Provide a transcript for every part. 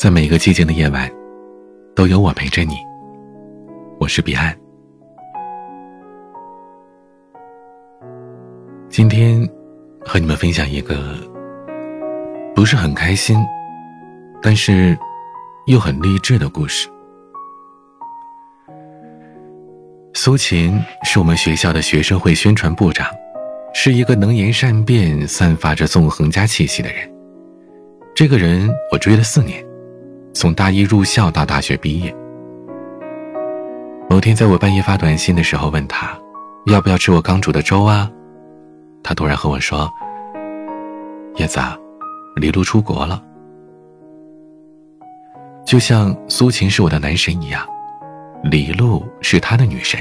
在每个寂静的夜晚，都有我陪着你。我是彼岸。今天和你们分享一个不是很开心，但是又很励志的故事。苏秦是我们学校的学生会宣传部长，是一个能言善辩、散发着纵横家气息的人。这个人我追了四年。从大一入校到大学毕业，某天在我半夜发短信的时候问他，要不要吃我刚煮的粥啊？他突然和我说：“叶子，李璐出国了。”就像苏秦是我的男神一样，李璐是他的女神。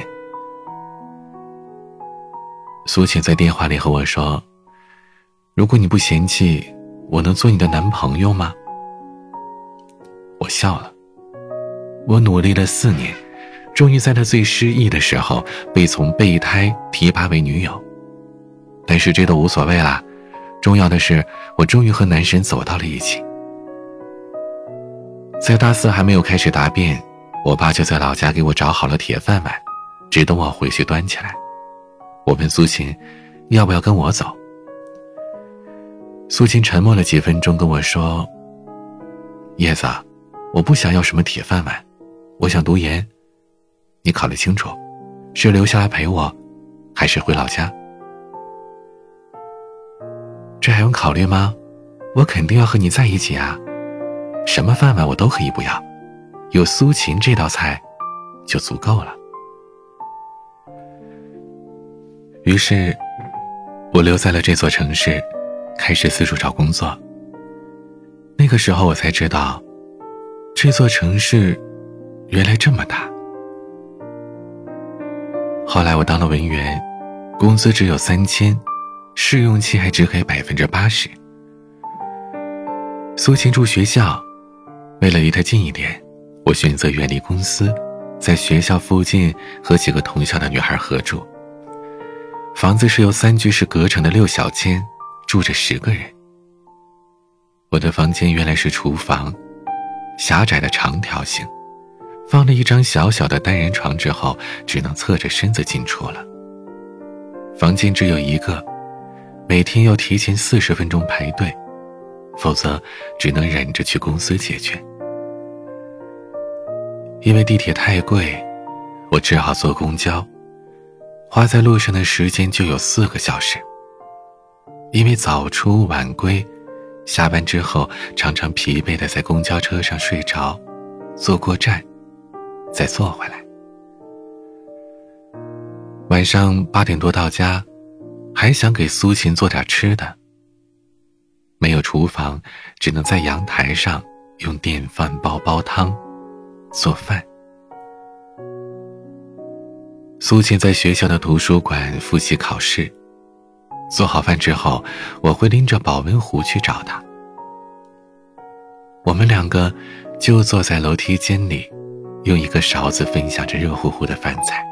苏秦在电话里和我说：“如果你不嫌弃，我能做你的男朋友吗？”我笑了。我努力了四年，终于在他最失意的时候被从备胎提拔为女友。但是这都无所谓啦，重要的是我终于和男神走到了一起。在大四还没有开始答辩，我爸就在老家给我找好了铁饭碗，只等我回去端起来。我问苏秦，要不要跟我走？苏秦沉默了几分钟，跟我说：“叶子。”我不想要什么铁饭碗，我想读研。你考虑清楚，是留下来陪我，还是回老家？这还用考虑吗？我肯定要和你在一起啊！什么饭碗我都可以不要，有苏秦这道菜就足够了。于是，我留在了这座城市，开始四处找工作。那个时候，我才知道。这座城市原来这么大。后来我当了文员，工资只有三千，试用期还只给百分之八十。苏秦住学校，为了离他近一点，我选择远离公司，在学校附近和几个同校的女孩合住。房子是由三居室隔成的六小间，住着十个人。我的房间原来是厨房。狭窄的长条形，放了一张小小的单人床之后，只能侧着身子进出了。房间只有一个，每天要提前四十分钟排队，否则只能忍着去公司解决。因为地铁太贵，我只好坐公交，花在路上的时间就有四个小时。因为早出晚归。下班之后，常常疲惫的在公交车上睡着，坐过站，再坐回来。晚上八点多到家，还想给苏秦做点吃的。没有厨房，只能在阳台上用电饭煲煲汤，做饭。苏秦在学校的图书馆复习考试。做好饭之后，我会拎着保温壶去找他。我们两个就坐在楼梯间里，用一个勺子分享着热乎乎的饭菜。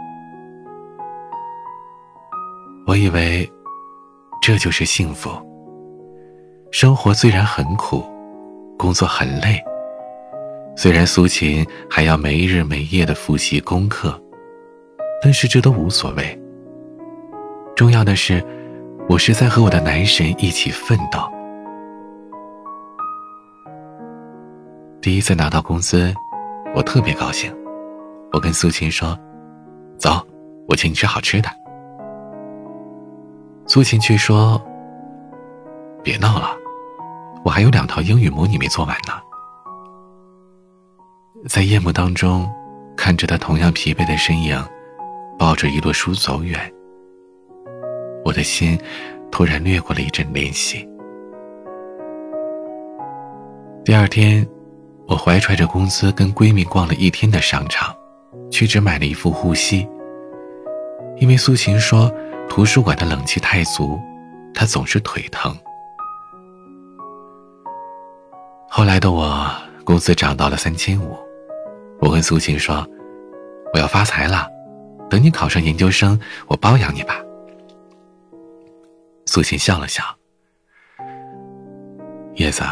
我以为这就是幸福。生活虽然很苦，工作很累，虽然苏秦还要没日没夜的复习功课，但是这都无所谓。重要的是。我是在和我的男神一起奋斗。第一次拿到工资，我特别高兴。我跟苏秦说：“走，我请你吃好吃的。”苏秦却说：“别闹了，我还有两套英语模拟没做完呢。”在夜幕当中，看着他同样疲惫的身影，抱着一摞书走远。我的心突然掠过了一阵怜惜。第二天，我怀揣着工资跟闺蜜逛了一天的商场，却只买了一副护膝。因为苏秦说图书馆的冷气太足，她总是腿疼。后来的我工资涨到了三千五，我跟苏秦说：“我要发财了，等你考上研究生，我包养你吧。”苏秦笑了笑：“叶子，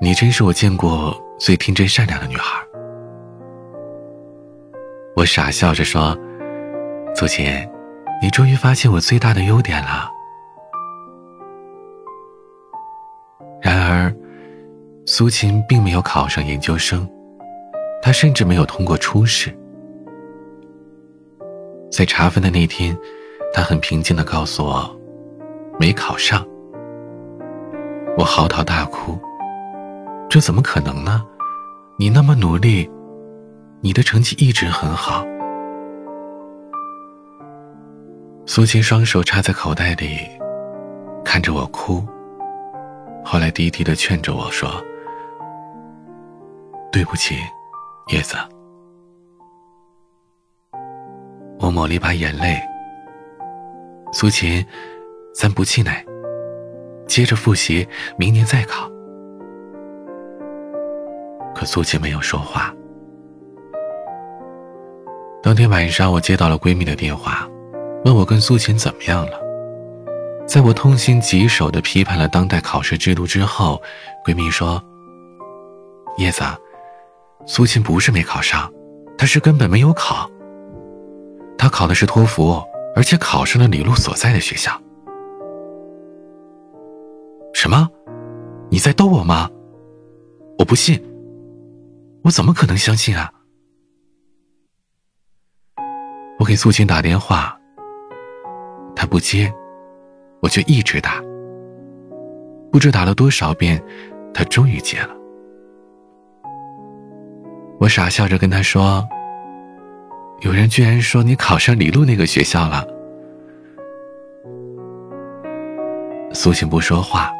你真是我见过最天真善良的女孩。我傻笑着说：“苏秦，你终于发现我最大的优点了。”然而，苏秦并没有考上研究生，他甚至没有通过初试。在查分的那天，他很平静的告诉我，没考上。我嚎啕大哭，这怎么可能呢？你那么努力，你的成绩一直很好。苏秦双手插在口袋里，看着我哭。后来低低的劝着我说：“对不起，叶子。”我抹了一把眼泪。苏秦，咱不气馁，接着复习，明年再考。可苏秦没有说话。当天晚上，我接到了闺蜜的电话，问我跟苏秦怎么样了。在我痛心疾首的批判了当代考试制度之后，闺蜜说：“叶子，苏秦不是没考上，他是根本没有考。他考的是托福，而且考上了李璐所在的学校。”什么？你在逗我吗？我不信。我怎么可能相信啊？我给苏晴打电话，他不接。我就一直打，不知打了多少遍，他终于接了。我傻笑着跟他说：“有人居然说你考上李璐那个学校了。”苏醒不说话，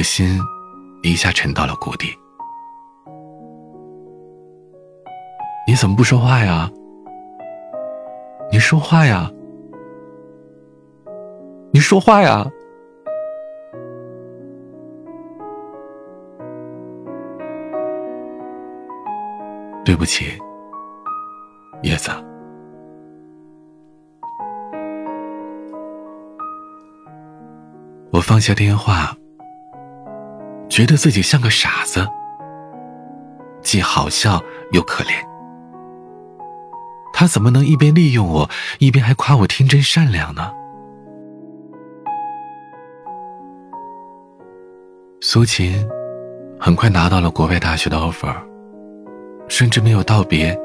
的心一下沉到了谷底。你怎么不说话呀？你说话呀！你说话呀！对不起，叶子。我放下电话，觉得自己像个傻子，既好笑又可怜。他怎么能一边利用我，一边还夸我天真善良呢？苏秦很快拿到了国外大学的 offer，甚至没有道别，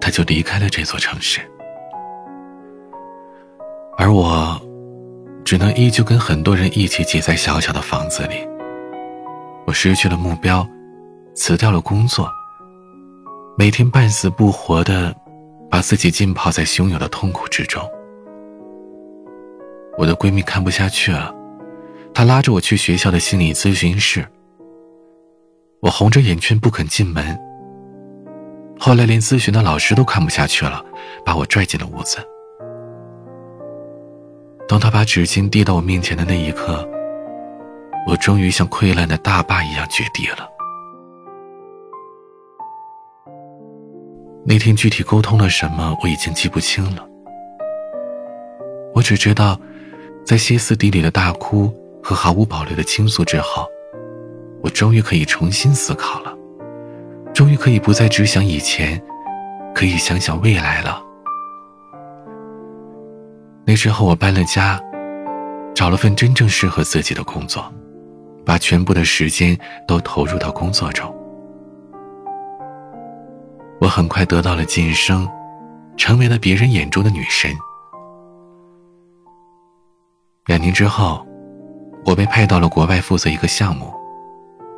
他就离开了这座城市。而我，只能依旧跟很多人一起挤在小小的房子里。我失去了目标，辞掉了工作，每天半死不活的把自己浸泡在汹涌的痛苦之中。我的闺蜜看不下去了。她拉着我去学校的心理咨询室，我红着眼圈不肯进门。后来连咨询的老师都看不下去了，把我拽进了屋子。当他把纸巾递到我面前的那一刻，我终于像溃烂的大坝一样决堤了。那天具体沟通了什么，我已经记不清了。我只知道，在歇斯底里的大哭。和毫无保留的倾诉之后，我终于可以重新思考了，终于可以不再只想以前，可以想想未来了。那之后，我搬了家，找了份真正适合自己的工作，把全部的时间都投入到工作中。我很快得到了晋升，成为了别人眼中的女神。两年之后。我被派到了国外负责一个项目，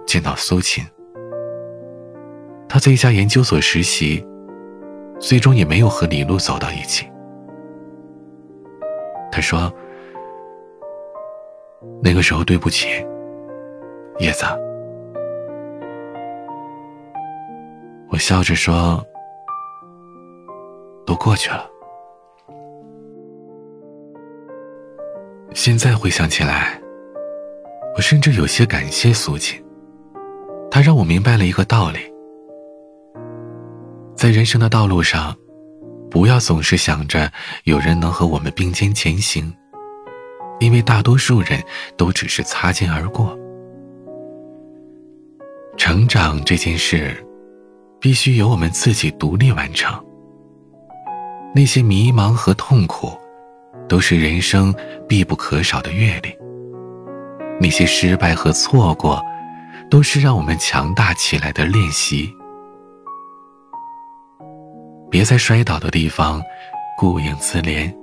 见到苏秦。他在一家研究所实习，最终也没有和李璐走到一起。他说：“那个时候对不起，叶子。”我笑着说：“都过去了。”现在回想起来。我甚至有些感谢苏秦，他让我明白了一个道理：在人生的道路上，不要总是想着有人能和我们并肩前行，因为大多数人都只是擦肩而过。成长这件事，必须由我们自己独立完成。那些迷茫和痛苦，都是人生必不可少的阅历；那些失败和错过，都是让我们强大起来的练习。别在摔倒的地方顾影自怜，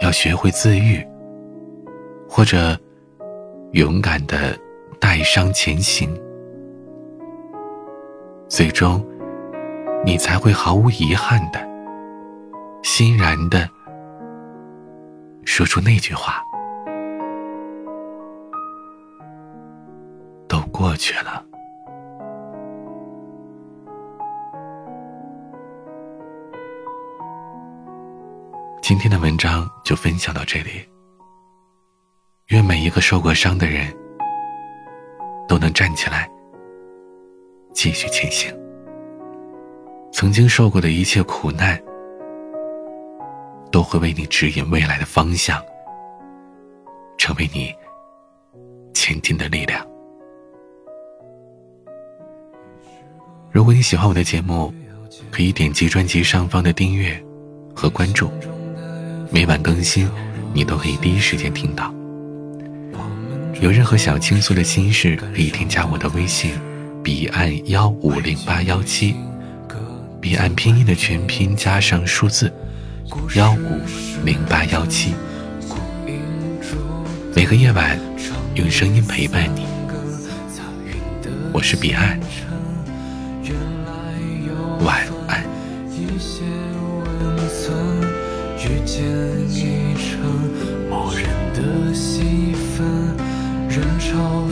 要学会自愈，或者勇敢的带伤前行，最终你才会毫无遗憾的、欣然的说出那句话：“都过去了。”今天的文章就分享到这里。愿每一个受过伤的人都能站起来，继续前行。曾经受过的一切苦难，都会为你指引未来的方向，成为你前进的力量。如果你喜欢我的节目，可以点击专辑上方的订阅和关注。每晚更新，你都可以第一时间听到。有任何想倾诉的心事，可以添加我的微信：彼岸幺五零八幺七，彼岸拼音的全拼加上数字幺五零八幺七。每个夜晚，用声音陪伴你。我是彼岸，晚安。遇见一场某人的戏份，人潮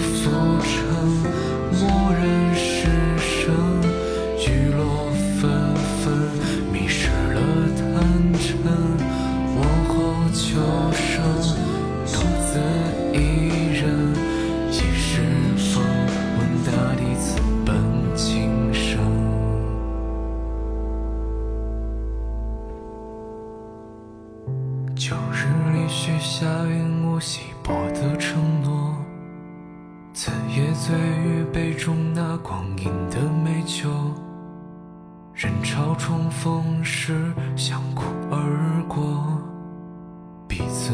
旧日里许下云雾稀薄的承诺，此夜醉于杯中那光阴的美酒。人潮重逢时相顾而过，彼此。